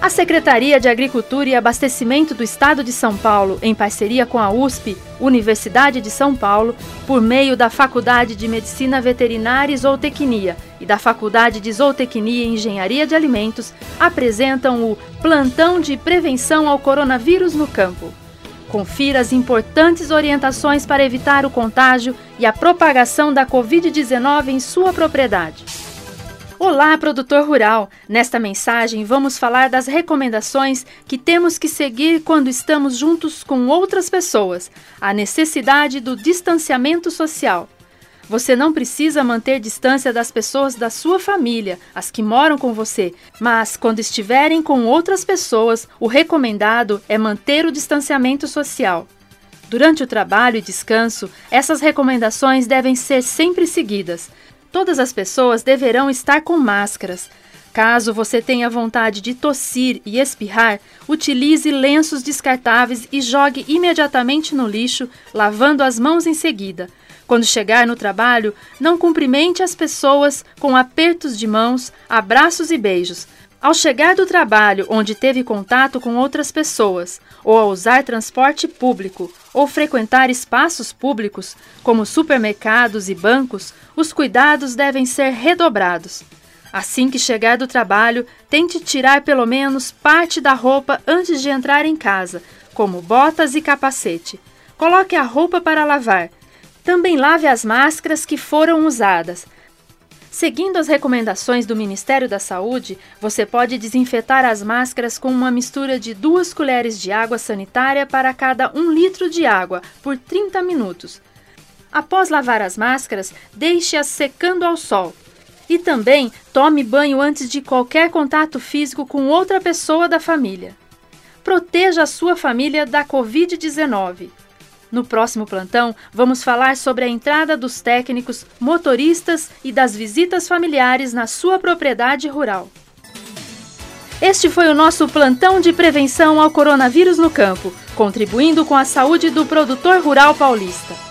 A Secretaria de Agricultura e Abastecimento do Estado de São Paulo, em parceria com a USP, Universidade de São Paulo, por meio da Faculdade de Medicina Veterinária e Zootecnia e da Faculdade de Zootecnia e Engenharia de Alimentos, apresentam o Plantão de Prevenção ao Coronavírus no Campo. Confira as importantes orientações para evitar o contágio e a propagação da Covid-19 em sua propriedade. Olá, produtor rural! Nesta mensagem vamos falar das recomendações que temos que seguir quando estamos juntos com outras pessoas, a necessidade do distanciamento social. Você não precisa manter distância das pessoas da sua família, as que moram com você, mas quando estiverem com outras pessoas, o recomendado é manter o distanciamento social. Durante o trabalho e descanso, essas recomendações devem ser sempre seguidas. Todas as pessoas deverão estar com máscaras. Caso você tenha vontade de tossir e espirrar, utilize lenços descartáveis e jogue imediatamente no lixo, lavando as mãos em seguida. Quando chegar no trabalho, não cumprimente as pessoas com apertos de mãos, abraços e beijos. Ao chegar do trabalho onde teve contato com outras pessoas, ou ao usar transporte público, ou frequentar espaços públicos, como supermercados e bancos, os cuidados devem ser redobrados. Assim que chegar do trabalho, tente tirar pelo menos parte da roupa antes de entrar em casa, como botas e capacete. Coloque a roupa para lavar. Também lave as máscaras que foram usadas. Seguindo as recomendações do Ministério da Saúde, você pode desinfetar as máscaras com uma mistura de duas colheres de água sanitária para cada um litro de água por 30 minutos. Após lavar as máscaras, deixe-as secando ao sol. E também tome banho antes de qualquer contato físico com outra pessoa da família. Proteja a sua família da Covid-19. No próximo plantão, vamos falar sobre a entrada dos técnicos, motoristas e das visitas familiares na sua propriedade rural. Este foi o nosso plantão de prevenção ao coronavírus no campo, contribuindo com a saúde do produtor rural paulista.